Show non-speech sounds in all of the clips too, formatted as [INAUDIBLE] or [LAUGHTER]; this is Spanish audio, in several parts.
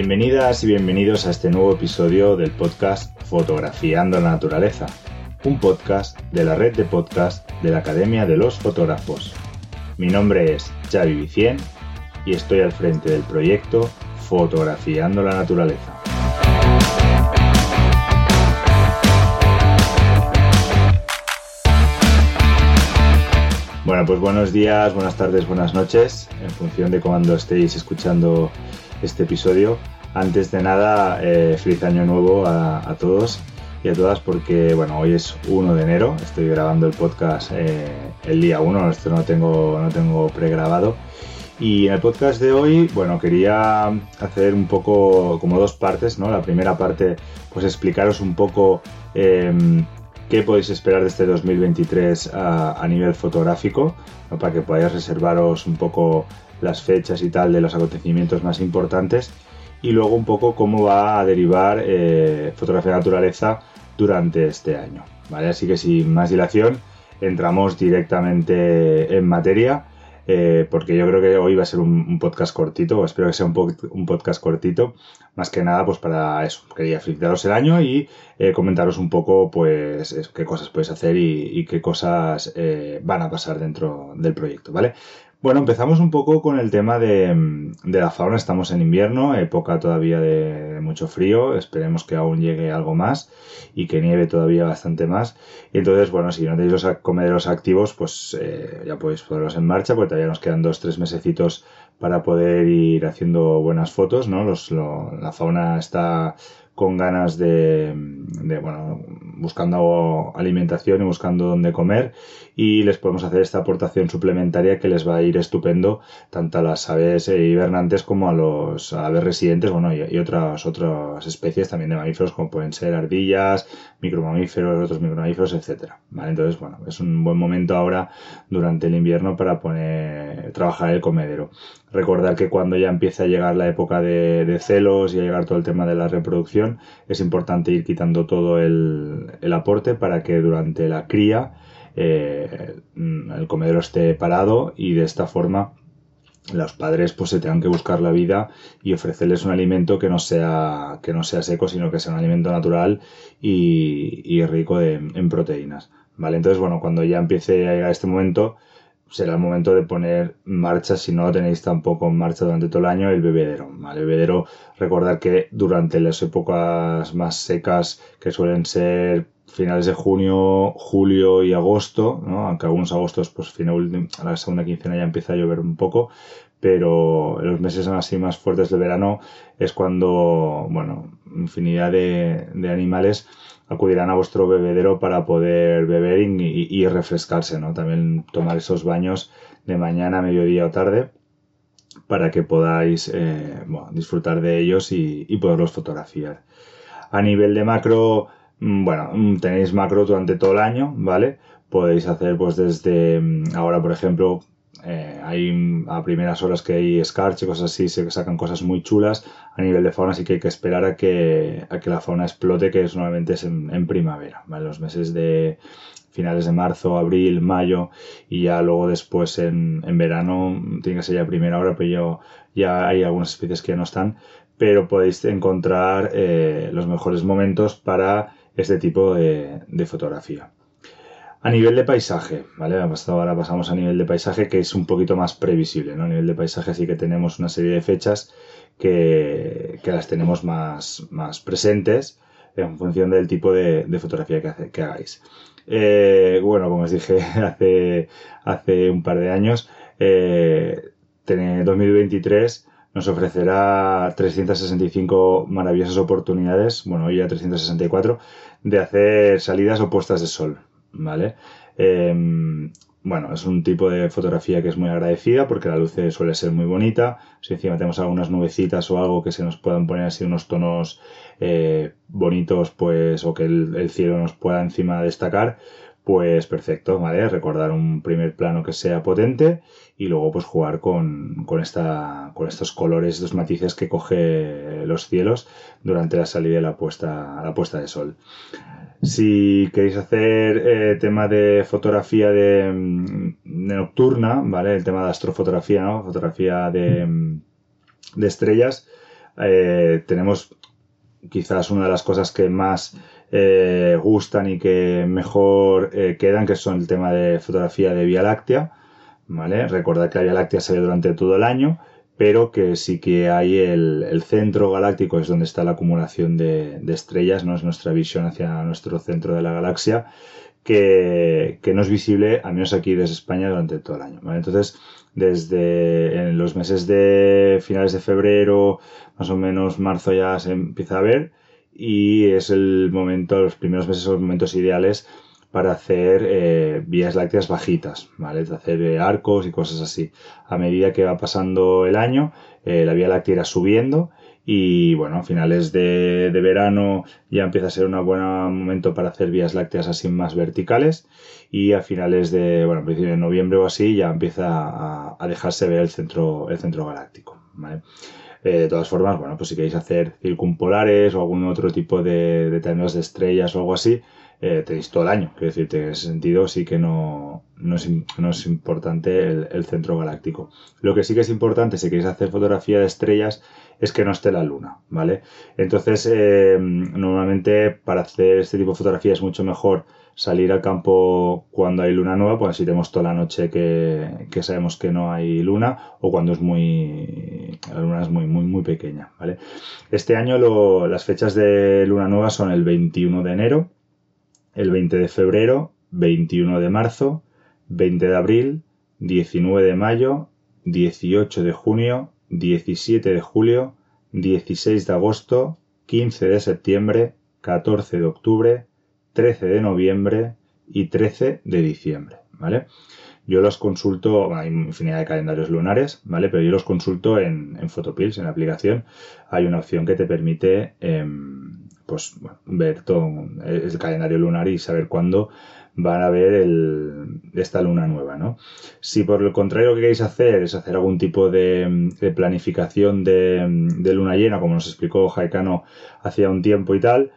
Bienvenidas y bienvenidos a este nuevo episodio del podcast Fotografiando la Naturaleza, un podcast de la red de podcast de la Academia de los Fotógrafos. Mi nombre es Xavi Vicien y estoy al frente del proyecto Fotografiando la Naturaleza. Bueno, pues buenos días, buenas tardes, buenas noches, en función de cuando estéis escuchando este episodio. Antes de nada, eh, feliz año nuevo a, todos y a todas porque, bueno, hoy es 1 de enero, estoy grabando el podcast eh, el día 1, esto no tengo, no tengo pregrabado. Y en el podcast de hoy, bueno, quería hacer un poco como dos partes, ¿no? La primera parte, pues explicaros un poco eh, qué podéis esperar de este 2023 a, a nivel fotográfico, para que podáis reservaros un poco las fechas y tal de los acontecimientos más importantes y luego un poco cómo va a derivar eh, fotografía de naturaleza durante este año. ¿vale? Así que sin más dilación entramos directamente en materia eh, porque yo creo que hoy va a ser un, podcast cortito, o espero que sea un, un, podcast cortito, más que nada pues para eso, quería felicitaros el año y eh, comentaros un poco pues qué cosas podéis hacer y, y qué cosas van a pasar dentro del proyecto, ¿vale? Bueno, empezamos un poco con el tema de, de, la fauna. Estamos en invierno, época todavía de mucho frío. Esperemos que aún llegue algo más y que nieve todavía bastante más. Y entonces, bueno, si no tenéis los comederos activos, pues eh, ya podéis ponerlos en marcha, porque todavía nos quedan dos, tres mesecitos para poder ir haciendo buenas fotos, ¿no? Los, lo, la fauna está con ganas de, de, bueno, buscando alimentación y buscando dónde comer y les podemos hacer esta aportación suplementaria que les va a ir estupendo tanto a las aves hibernantes como a los aves residentes, bueno, y, y otras, otras especies también de mamíferos como pueden ser ardillas, micromamíferos, otros micromamíferos, etcétera, ¿vale? Entonces, bueno, es un buen momento ahora durante el invierno para poner, trabajar el comedero. Recordar que cuando ya empieza a llegar la época de, de celos y a llegar todo el tema de la reproducción, es importante ir quitando todo el, el aporte para que durante la cría eh, el comedero esté parado y de esta forma los padres pues se tengan que buscar la vida y ofrecerles un alimento que no sea que no sea seco sino que sea un alimento natural y, y rico de, en proteínas vale entonces bueno cuando ya empiece a llegar este momento será el momento de poner en marcha, si no lo tenéis tampoco en marcha durante todo el año, el bebedero. El bebedero, recordar que durante las épocas más secas, que suelen ser finales de junio, julio y agosto, ¿no? aunque algunos agostos, pues final, a la segunda quincena ya empieza a llover un poco, pero los meses así más fuertes del verano es cuando, bueno, infinidad de, de animales acudirán a vuestro bebedero para poder beber y, refrescarse, ¿no? También tomar esos baños de mañana, mediodía o tarde para que podáis eh, bueno, disfrutar de ellos y, y, poderlos fotografiar. A nivel de macro, bueno, tenéis macro durante todo el año, ¿vale? Podéis hacer pues desde ahora, por ejemplo, eh, hay a primeras horas que hay escarche, cosas así, se sacan cosas muy chulas. A nivel de fauna sí que hay que esperar a que, a que la fauna explote, que es, normalmente es en, primavera, ¿vale? Los meses de finales de marzo, abril, mayo y ya luego después en, en verano, tiene que ser ya primera hora, pero yo, ya hay algunas especies que no están, pero podéis encontrar eh, los mejores momentos para este tipo de, de fotografía. A nivel de paisaje, ¿vale? Ahora pasamos a nivel de paisaje que es un poquito más previsible, ¿no? A nivel de paisaje sí que tenemos una serie de fechas que, que las tenemos más, más presentes en función del tipo de, de fotografía que, hagáis. Eh, bueno, como os dije [LAUGHS] hace, hace un par de años, eh, 2023 nos ofrecerá 365 maravillosas oportunidades, bueno, hoy ya 364, de hacer salidas o puestas de sol, ¿vale? Em, bueno, es un tipo de fotografía que es muy agradecida porque la luz suele ser muy bonita. Si encima tenemos algunas nubecitas o algo que se nos puedan poner así unos tonos eh, bonitos, pues, o que el, cielo nos pueda encima destacar, pues perfecto, ¿vale? Recordar un primer plano que sea potente y luego pues jugar con, con, esta, con estos colores, estos matices que coge los cielos durante la salida y la puesta, la puesta de sol. Si queréis hacer eh, tema de fotografía de, nocturna, ¿vale? El tema de astrofotografía, ¿no? Fotografía de, de estrellas, eh, tenemos quizás una de las cosas que más eh, gustan y que mejor quedan, que son el tema de fotografía de Vía Láctea, ¿vale? Recordad que la Vía Láctea se ve durante todo el año pero que sí que hay el, centro galáctico, es donde está la acumulación de, estrellas, no es nuestra visión hacia nuestro centro de la galaxia, que, no es visible, al menos aquí desde España, durante todo el año. Entonces, desde en los meses de finales de febrero, más o menos marzo ya se empieza a ver y es el momento, los primeros meses son los momentos ideales para hacer eh, vías lácteas bajitas, ¿vale? Hacer eh, arcos y cosas así. A medida que va pasando el año, eh, la vía láctea irá subiendo y bueno, a finales de, verano ya empieza a ser un buen momento para hacer vías lácteas así más verticales y a finales de, bueno, principio de noviembre o así ya empieza a, dejarse ver el centro, el centro galáctico, ¿vale? De todas formas, bueno, pues si queréis hacer circumpolares o algún otro tipo de, de de estrellas o algo así, eh, tenéis todo el año. Quiero decirte, en ese sentido sí que no, no, es, no es importante el, centro galáctico. Lo que sí que es importante si queréis hacer fotografía de estrellas es que no esté la luna, ¿vale? Entonces, eh, normalmente para hacer este tipo de fotografía es mucho mejor salir al campo cuando hay luna nueva, pues si tenemos toda la noche que, que, sabemos que no hay luna o cuando es muy la luna es muy muy muy pequeña, ¿vale? Este año lo, las fechas de luna nueva son el 21 de enero, el 20 de febrero, 21 de marzo, 20 de abril, 19 de mayo, 18 de junio, 17 de julio, 16 de agosto, 15 de septiembre, 14 de octubre, 13 de noviembre y 13 de diciembre, ¿vale? Yo los consulto, hay infinidad de calendarios lunares, ¿vale? Pero yo los consulto en, en Photopills, en la aplicación. Hay una opción que te permite em, pues ver todo el calendario lunar y saber cuándo van a ver esta luna nueva, ¿no? Si por el contrario lo que queréis hacer es hacer algún tipo de, planificación de, luna llena, como nos explicó Jaicano hacía un tiempo y tal,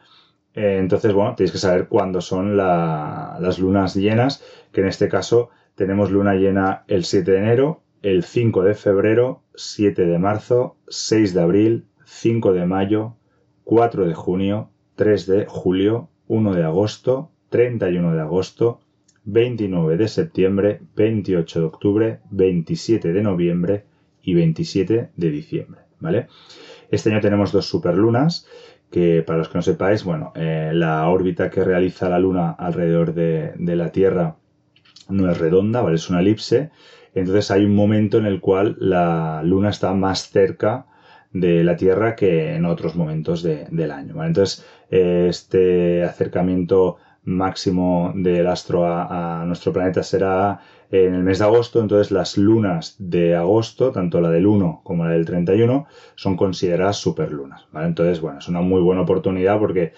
eh, entonces, bueno, tenéis que saber cuándo son las lunas llenas, que en este caso tenemos luna llena el 7 de enero, el 5 de febrero, 7 de marzo, 6 de abril, 5 de mayo, 4 de junio, 3 de julio, 1 de agosto, 31 de agosto, 29 de septiembre, 28 de octubre, 27 de noviembre y 27 de diciembre, ¿vale? Este año tenemos dos superlunas que para los que no sepáis, bueno, eh, la órbita que realiza la Luna alrededor de, de, la Tierra no es redonda, ¿vale? Es una elipse. Entonces hay un momento en el cual la Luna está más cerca de la Tierra que en otros momentos del año. Entonces, este acercamiento máximo del astro a, nuestro planeta será en el mes de agosto, entonces las lunas de agosto, tanto la del 1 como la del 31, son consideradas superlunas. ¿vale? Entonces, bueno, es una muy buena oportunidad porque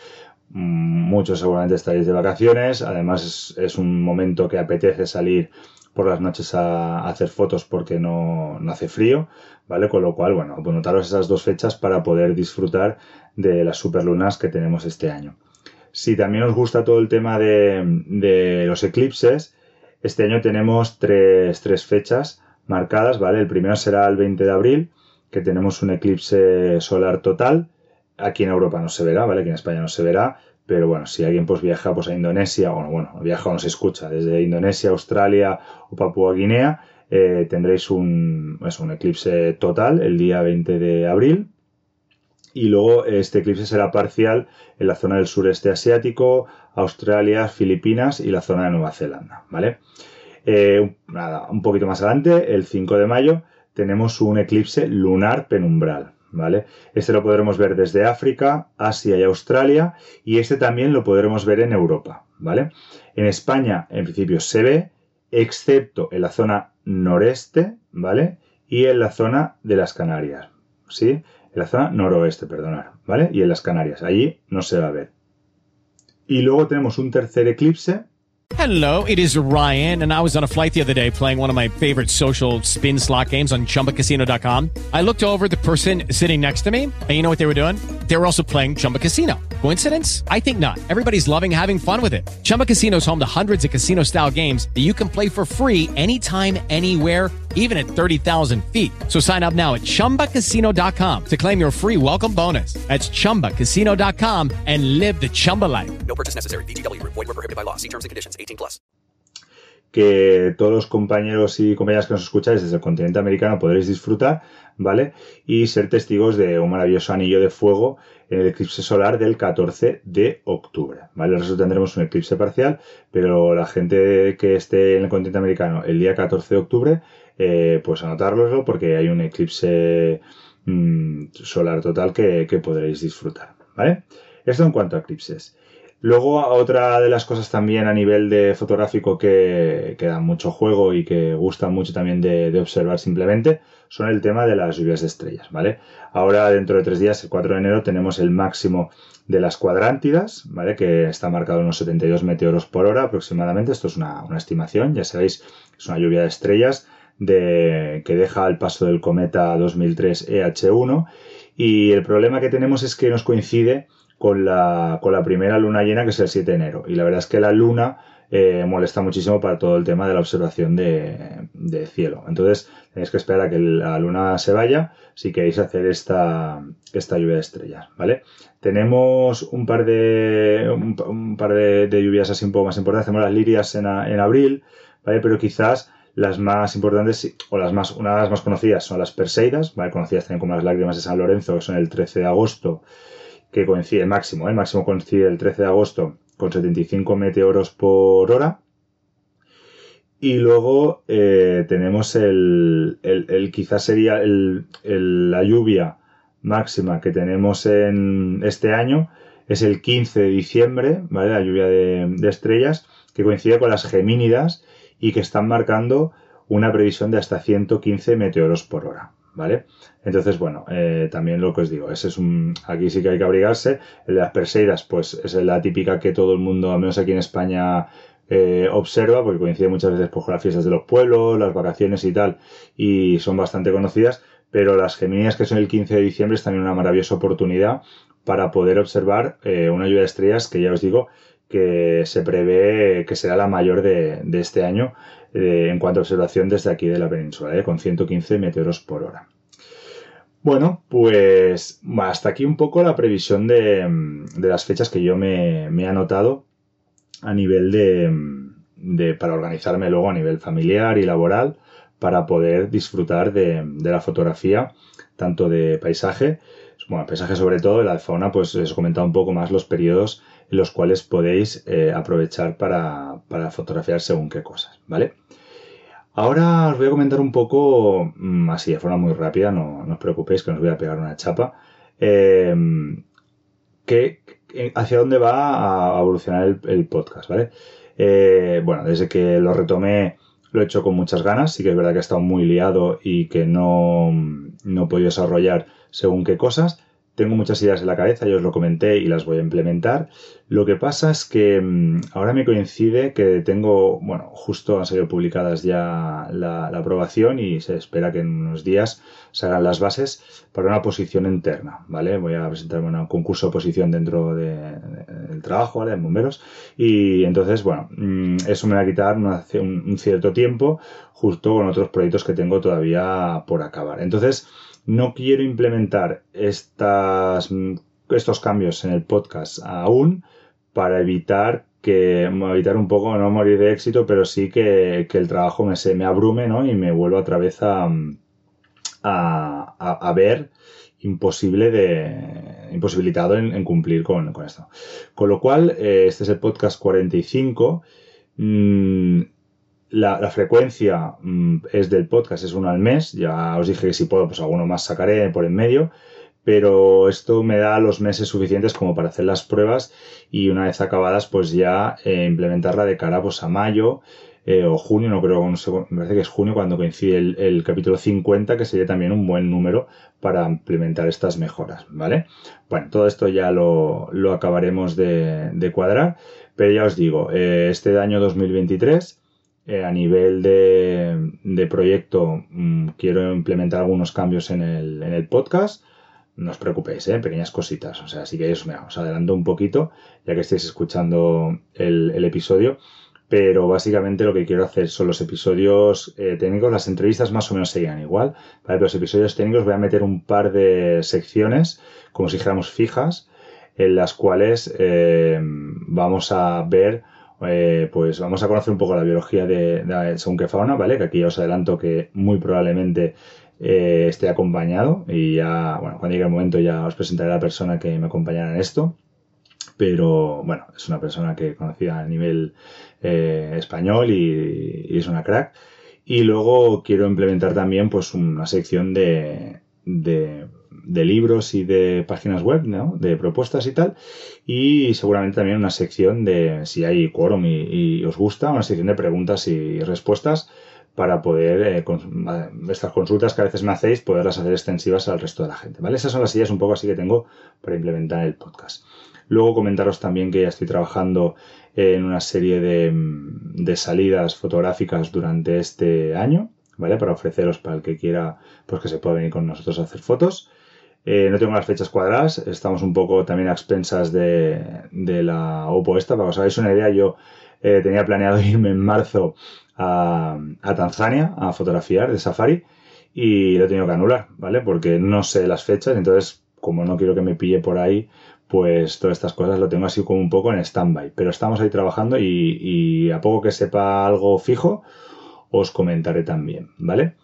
mm, muchos seguramente estaréis de vacaciones, además es, un momento que apetece salir por las noches a, hacer fotos porque no, no hace frío. ¿vale? Con lo cual, bueno, pues notaros esas dos fechas para poder disfrutar de las superlunas que tenemos este año. Si también os gusta todo el tema de, los eclipses, este año tenemos tres, tres, fechas marcadas, ¿vale? El primero será el 20 de abril, que tenemos un eclipse solar total. Aquí en Europa no se verá, ¿vale? Aquí en España no se verá, pero bueno, si alguien pues viaja pues a Indonesia, o bueno, viaja o no se escucha desde Indonesia, Australia o Papúa Guinea, eh, tendréis un, un eclipse total el día 20 de abril. Y luego este eclipse será parcial en la zona del sureste asiático, Australia, Filipinas y la zona de Nueva Zelanda, ¿vale? Eh, nada, un poquito más adelante, el 5 de mayo, tenemos un eclipse lunar penumbral. ¿Vale? Este lo podremos ver desde África, Asia y Australia, y este también lo podremos ver en Europa, ¿vale? En España, en principio, se ve, excepto en la zona noreste, ¿vale? Y en la zona de las Canarias, ¿sí? En la zona noroeste, perdonar, ¿vale? Y en las Canarias, allí no se va a ver. Y luego tenemos un tercer eclipse Hello, it is Ryan, and I was on a flight the other day playing one of my favorite social spin slot games on chumbacasino.com. I looked over the person sitting next to me, and you know what they were doing? They were also playing Chumba Casino. Coincidence? I think not. Everybody's loving having fun with it. Chumba Casino is home to hundreds of casino style games that you can play for free anytime, anywhere, even at 30,000 feet. So sign up now at chumbacasino.com to claim your free welcome bonus. That's chumbacasino.com and live the Chumba life. No purchase necessary. VGW Group. Void were prohibited by law. See terms and conditions. 18 plus. que todos los compañeros y compañeras que nos escucháis desde el continente americano podréis disfrutar, ¿vale? Y ser testigos de un maravilloso anillo de fuego en el eclipse solar del 14 de octubre, ¿vale? El resto tendremos un eclipse parcial, pero la gente que esté en el continente americano el día 14 de octubre, eh, pues anotároslo porque hay un eclipse mm, solar total que, que podréis disfrutar, ¿vale? Esto en cuanto a eclipses. Luego, otra de las cosas también a nivel de fotográfico que, que dan mucho juego y que gustan mucho también de, de, observar simplemente son el tema de las lluvias de estrellas, ¿vale? Ahora, dentro de tres días, el 4 de enero, tenemos el máximo de las cuadrántidas, ¿vale? Que está marcado en unos 72 meteoros por hora aproximadamente. Esto es una, una estimación, ya sabéis, es una lluvia de estrellas de, que deja al paso del cometa 2003 EH1. Y el problema que tenemos es que nos coincide con la, con la primera luna llena, que es el 7 de enero. Y la verdad es que la luna eh, molesta muchísimo para todo el tema de la observación de, cielo. Entonces, tenéis que esperar a que la luna se vaya si queréis hacer esta, esta lluvia de estrellas, ¿vale? Tenemos un par de, un, par de, lluvias así un poco más importantes. Tenemos las lirias en, en abril, ¿vale? Pero quizás las más importantes o las más, una de las más conocidas son las Perseidas, ¿vale? Conocidas también como las lágrimas de San Lorenzo, que son el 13 de agosto que coincide el máximo, ¿eh? el máximo coincide el 13 de agosto con 75 meteoros por hora. Y luego eh, tenemos el, el, el, quizás sería el, la lluvia máxima que tenemos en este año, es el 15 de diciembre, ¿vale? La lluvia de, de estrellas, que coincide con las gemínidas y que están marcando una previsión de hasta 115 meteoros por hora. ¿vale? Entonces, bueno, eh, también lo que os digo, ese es un, aquí sí que hay que abrigarse. El de las Perseidas, pues es la típica que todo el mundo, al menos aquí en España, eh, observa, porque coincide muchas veces pues, con las fiestas de los pueblos, las vacaciones y tal, y son bastante conocidas, pero las Geminias, que son el 15 de diciembre, están en una maravillosa oportunidad para poder observar eh, una lluvia de estrellas que ya os digo que se prevé que será la mayor de, de este año eh, en cuanto a observación desde aquí de la península, eh, con 115 meteoros por hora. Bueno, pues hasta aquí un poco la previsión de, de las fechas que yo me, me, he anotado a nivel de, de, para organizarme luego a nivel familiar y laboral para poder disfrutar de, de la fotografía, tanto de paisaje, bueno, paisaje sobre todo, de la fauna, pues os he comentado un poco más los periodos los cuales podéis eh, aprovechar para, para, fotografiar según qué cosas, ¿vale? Ahora os voy a comentar un poco, mm, así de forma muy rápida, no, no, os preocupéis que no os voy a pegar una chapa, eh, que, hacia dónde va a evolucionar el, el podcast, ¿vale? Eh, bueno, desde que lo retomé lo he hecho con muchas ganas, sí que es verdad que he estado muy liado y que no, no he podido desarrollar según qué cosas, tengo muchas ideas en la cabeza, yo os lo comenté y las voy a implementar. Lo que pasa es que mmm, ahora me coincide que tengo, bueno, justo han salido publicadas ya la, aprobación y se espera que en unos días se hagan las bases para una posición interna, ¿vale? Voy a presentarme un concurso de posición dentro de, de, del trabajo, ¿vale? En bomberos. Y entonces, bueno, mmm, eso me va a quitar un cierto tiempo justo con otros proyectos que tengo todavía por acabar. Entonces, no quiero implementar estas, estos cambios en el podcast aún para evitar que evitar un poco no morir de éxito, pero sí que, que el trabajo me, se me abrume ¿no? y me vuelva otra vez a, a, a, a ver imposible de imposibilitado en, cumplir con, con, esto. Con lo cual, eh, este es el podcast 45. Mm, la, la frecuencia mm, es del podcast, es uno al mes. Ya os dije que si puedo, pues alguno más sacaré por en medio. Pero esto me da los meses suficientes como para hacer las pruebas y una vez acabadas, pues ya eh, implementarla de cara pues, a mayo eh, o junio, no creo, no sé, me parece que es junio cuando coincide el, capítulo 50, que sería también un buen número para implementar estas mejoras, ¿vale? Bueno, todo esto ya lo, lo acabaremos de, de cuadrar, pero ya os digo, eh, este año 2023 eh, a nivel de, de proyecto mm, quiero implementar algunos cambios en el, en el podcast. No os preocupéis, ¿eh? pequeñas cositas. O sea, así que os, mira, os adelanto un poquito, ya que estáis escuchando el, el episodio. Pero básicamente lo que quiero hacer son los episodios eh, técnicos. Las entrevistas más o menos seguían igual. ¿vale? Pero los episodios técnicos voy a meter un par de secciones, como si dijéramos fijas, en las cuales vamos a ver eh, pues vamos a conocer un poco la biología de, de qué fauna, ¿vale? Que aquí ya os adelanto que muy probablemente eh, esté acompañado y ya, bueno, cuando llegue el momento ya os presentaré a la persona que me acompañará en esto. Pero bueno, es una persona que conocía a nivel eh, español y, y, es una crack. Y luego quiero implementar también pues una sección de, de de libros y de páginas web, ¿no? de propuestas y tal, y seguramente también una sección de, si hay quórum y, os gusta, una sección de preguntas y respuestas para poder, eh, con, estas consultas que a veces me hacéis, poderlas hacer extensivas al resto de la gente, ¿vale? Esas son las ideas un poco así que tengo para implementar el podcast. Luego comentaros también que ya estoy trabajando en una serie de, de salidas fotográficas durante este año, ¿vale? Para ofreceros para el que quiera, pues que se pueda venir con nosotros a hacer fotos. Eh, no tengo las fechas cuadradas, estamos un poco también a expensas de, de la OPO esta, para que os hagáis una idea, yo eh, tenía planeado [LAUGHS] irme en marzo a, a, Tanzania a fotografiar de safari y lo he tenido que anular, ¿vale? Porque no sé las fechas, entonces como no quiero que me pille por ahí, pues todas estas cosas lo tengo así como un poco en stand-by. Pero estamos ahí trabajando y, y a poco que sepa algo fijo, os comentaré también, ¿vale?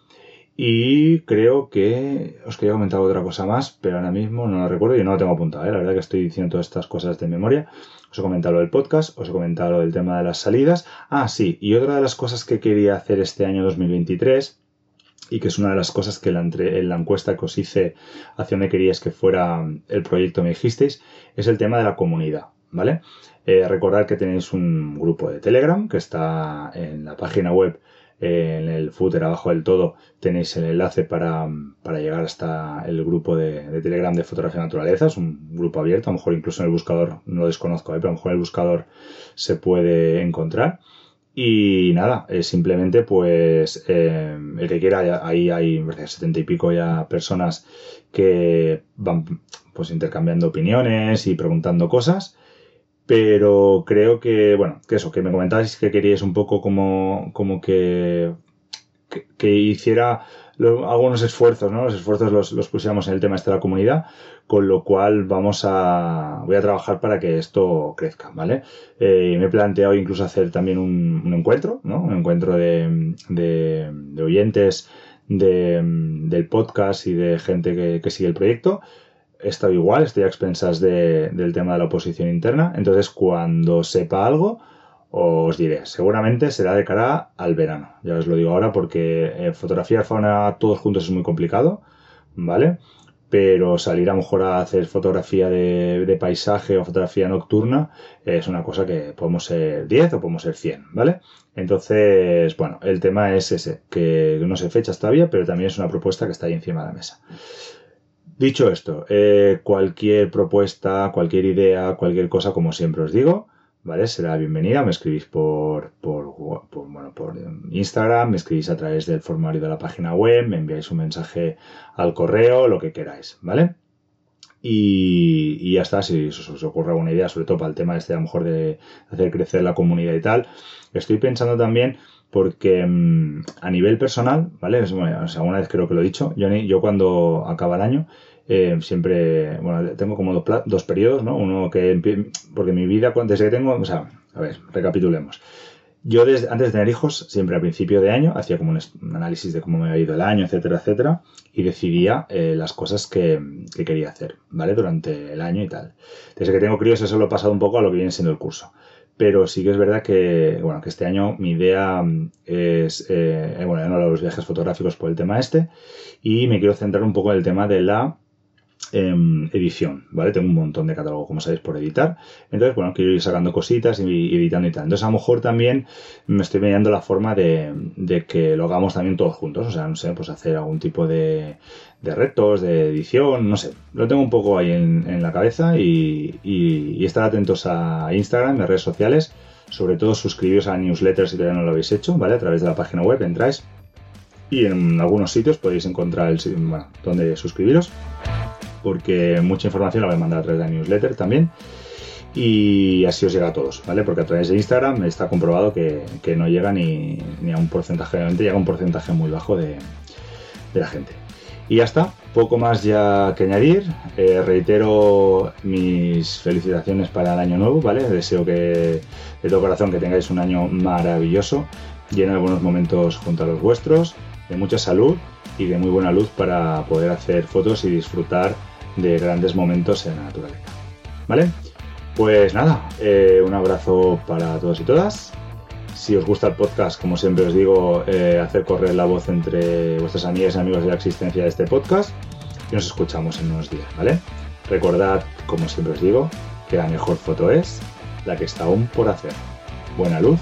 Y creo que os quería comentar otra cosa más, pero ahora mismo no lo recuerdo y no lo tengo apuntado. ¿eh? La verdad que estoy diciendo todas estas cosas de memoria. Os he comentado lo del podcast, os he comentado lo del tema de las salidas. Ah, sí, y otra de las cosas que quería hacer este año 2023 y que es una de las cosas que en la encuesta que os hice hacia donde queríais que fuera el proyecto me dijisteis, es el tema de la comunidad, ¿vale? Eh, recordad que tenéis un grupo de Telegram que está en la página web en el footer abajo del todo tenéis el enlace para, para llegar hasta el grupo de, Telegram de Fotografía Naturaleza. Es un grupo abierto, a lo mejor incluso en el buscador, no desconozco, ¿eh? pero a lo mejor en el buscador se puede encontrar. Y nada, simplemente pues eh, el que quiera, ahí hay setenta y pico ya personas que van pues intercambiando opiniones y preguntando cosas pero creo que, bueno, que eso, que me comentabais que queríais un poco como, como que, que, hiciera algunos esfuerzos, ¿no? Los esfuerzos los, los pusiéramos en el tema este de la comunidad, con lo cual vamos a, voy a trabajar para que esto crezca, ¿vale? Eh, me he planteado incluso hacer también un, encuentro, ¿no? Un encuentro de, de, oyentes de, del podcast y de gente que sigue el proyecto he estado igual, estoy a expensas de, del tema de la oposición interna. Entonces, cuando sepa algo, os diré. Seguramente será de cara al verano. Ya os lo digo ahora porque eh, fotografiar fauna todos juntos es muy complicado, ¿vale? Pero salir a lo mejor a hacer fotografía de, de paisaje o fotografía nocturna es una cosa que podemos ser 10 o podemos ser 100, ¿vale? Entonces, bueno, el tema es ese, que no sé fechas todavía, pero también es una propuesta que está ahí encima de la mesa. Dicho esto, eh, cualquier propuesta, cualquier idea, cualquier cosa, como siempre os digo, ¿vale? Será bienvenida. Me escribís por, por, por, bueno, por Instagram, me escribís a través del formulario de la página web, me enviáis un mensaje al correo, lo que queráis, ¿vale? Y, y ya está, si os, os ocurre alguna idea, sobre todo para el tema este, a lo mejor de hacer crecer la comunidad y tal. Estoy pensando también porque mmm, a nivel personal, ¿vale? O sea, una vez creo que lo he dicho, yo, yo cuando acaba el año, eh, siempre, bueno, tengo como dos, dos, periodos, ¿no? Uno que, porque mi vida, desde que tengo, o sea, a ver, recapitulemos. Yo antes de tener hijos, siempre a principio de año, hacía como un, análisis de cómo me había ido el año, etcétera, etcétera, y decidía eh, las cosas que, que, quería hacer, ¿vale? Durante el año y tal. Desde que tengo críos eso lo he pasado un poco a lo que viene siendo el curso. pero sí que es verdad que, bueno, que este año mi idea es, eh, bueno, ya no los viajes fotográficos por el tema este, y me quiero centrar un poco en el tema de la edición, ¿vale? Tengo un montón de catálogo, como sabéis, por editar. Entonces, bueno, quiero ir sacando cositas y editando y tal. Entonces, a lo mejor también me estoy mediando la forma de, de que lo hagamos también todos juntos. O sea, no sé, pues hacer algún tipo de, de retos, de edición, no sé. Lo tengo un poco ahí en, en la cabeza y, y- y estar atentos a Instagram, a redes sociales. Sobre todo suscribiros a newsletter si todavía no lo habéis hecho, ¿vale? A través de la página web entráis y en algunos sitios podéis encontrar el, si- bueno, donde suscribiros porque mucha información la voy a mandar a través de la newsletter también y así os llega a todos, ¿vale? Porque a través de Instagram está comprobado que, que no llega ni, ni a un porcentaje, realmente llega un porcentaje muy bajo de, de la gente. Y ya está, poco más ya que añadir. Eh, reitero mis felicitaciones para el año nuevo, ¿vale? Deseo que de todo corazón que tengáis un año maravilloso, lleno de buenos momentos junto a los vuestros, de mucha salud y de muy buena luz para poder hacer fotos y disfrutar de grandes momentos en la naturaleza. ¿Vale? Pues nada, eh, un abrazo para todos y todas. Si os gusta el podcast, como siempre os digo, eh, hacer correr la voz entre vuestras amigas y amigos de la existencia de este podcast y nos escuchamos en unos días, ¿vale? Recordad, como siempre os digo, que la mejor foto es la que está aún por hacer. Buena luz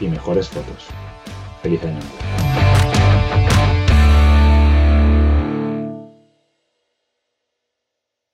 y mejores fotos. Feliz año nuevo.